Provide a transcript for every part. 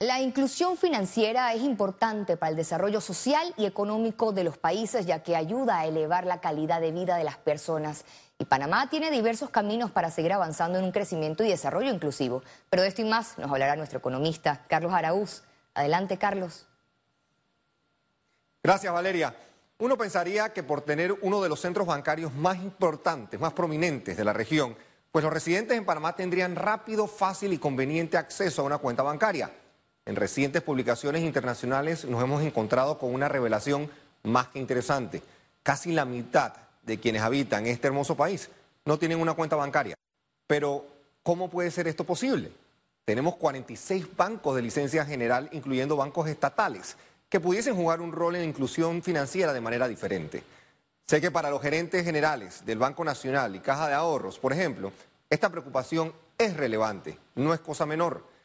La inclusión financiera es importante para el desarrollo social y económico de los países, ya que ayuda a elevar la calidad de vida de las personas. Y Panamá tiene diversos caminos para seguir avanzando en un crecimiento y desarrollo inclusivo. Pero de esto y más nos hablará nuestro economista, Carlos Araúz. Adelante, Carlos. Gracias, Valeria. Uno pensaría que por tener uno de los centros bancarios más importantes, más prominentes de la región, pues los residentes en Panamá tendrían rápido, fácil y conveniente acceso a una cuenta bancaria. En recientes publicaciones internacionales nos hemos encontrado con una revelación más que interesante. Casi la mitad de quienes habitan este hermoso país no tienen una cuenta bancaria. Pero, ¿cómo puede ser esto posible? Tenemos 46 bancos de licencia general, incluyendo bancos estatales, que pudiesen jugar un rol en la inclusión financiera de manera diferente. Sé que para los gerentes generales del Banco Nacional y Caja de Ahorros, por ejemplo, esta preocupación es relevante, no es cosa menor.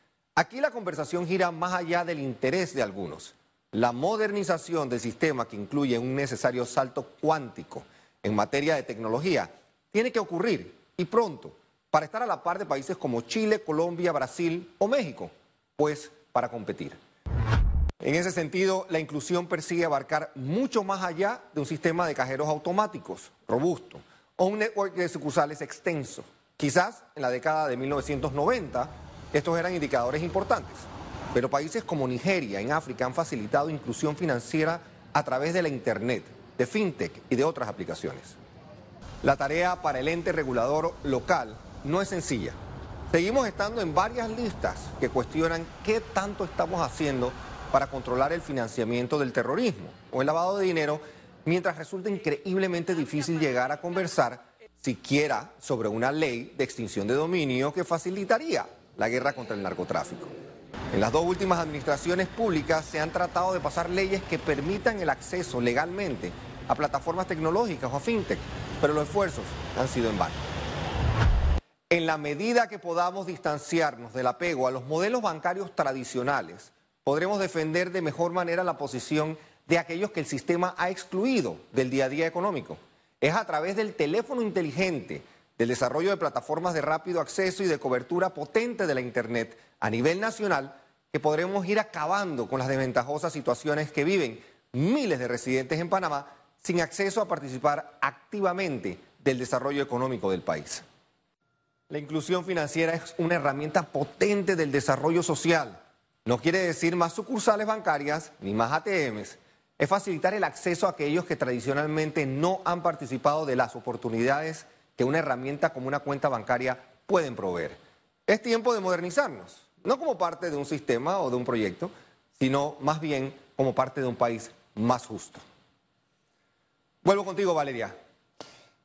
Aquí la conversación gira más allá del interés de algunos. La modernización del sistema que incluye un necesario salto cuántico en materia de tecnología tiene que ocurrir y pronto para estar a la par de países como Chile, Colombia, Brasil o México, pues para competir. En ese sentido, la inclusión persigue abarcar mucho más allá de un sistema de cajeros automáticos robusto o un network de sucursales extenso. Quizás en la década de 1990 estos eran indicadores importantes, pero países como Nigeria en África han facilitado inclusión financiera a través de la Internet, de FinTech y de otras aplicaciones. La tarea para el ente regulador local no es sencilla. Seguimos estando en varias listas que cuestionan qué tanto estamos haciendo para controlar el financiamiento del terrorismo o el lavado de dinero, mientras resulta increíblemente difícil llegar a conversar siquiera sobre una ley de extinción de dominio que facilitaría la guerra contra el narcotráfico. En las dos últimas administraciones públicas se han tratado de pasar leyes que permitan el acceso legalmente a plataformas tecnológicas o a fintech, pero los esfuerzos han sido en vano. En la medida que podamos distanciarnos del apego a los modelos bancarios tradicionales, podremos defender de mejor manera la posición de aquellos que el sistema ha excluido del día a día económico. Es a través del teléfono inteligente del desarrollo de plataformas de rápido acceso y de cobertura potente de la Internet a nivel nacional, que podremos ir acabando con las desventajosas situaciones que viven miles de residentes en Panamá sin acceso a participar activamente del desarrollo económico del país. La inclusión financiera es una herramienta potente del desarrollo social. No quiere decir más sucursales bancarias ni más ATMs. Es facilitar el acceso a aquellos que tradicionalmente no han participado de las oportunidades que una herramienta como una cuenta bancaria pueden proveer. Es tiempo de modernizarnos, no como parte de un sistema o de un proyecto, sino más bien como parte de un país más justo. Vuelvo contigo, Valeria.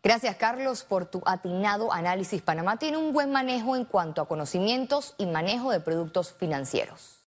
Gracias, Carlos, por tu atinado análisis. Panamá tiene un buen manejo en cuanto a conocimientos y manejo de productos financieros.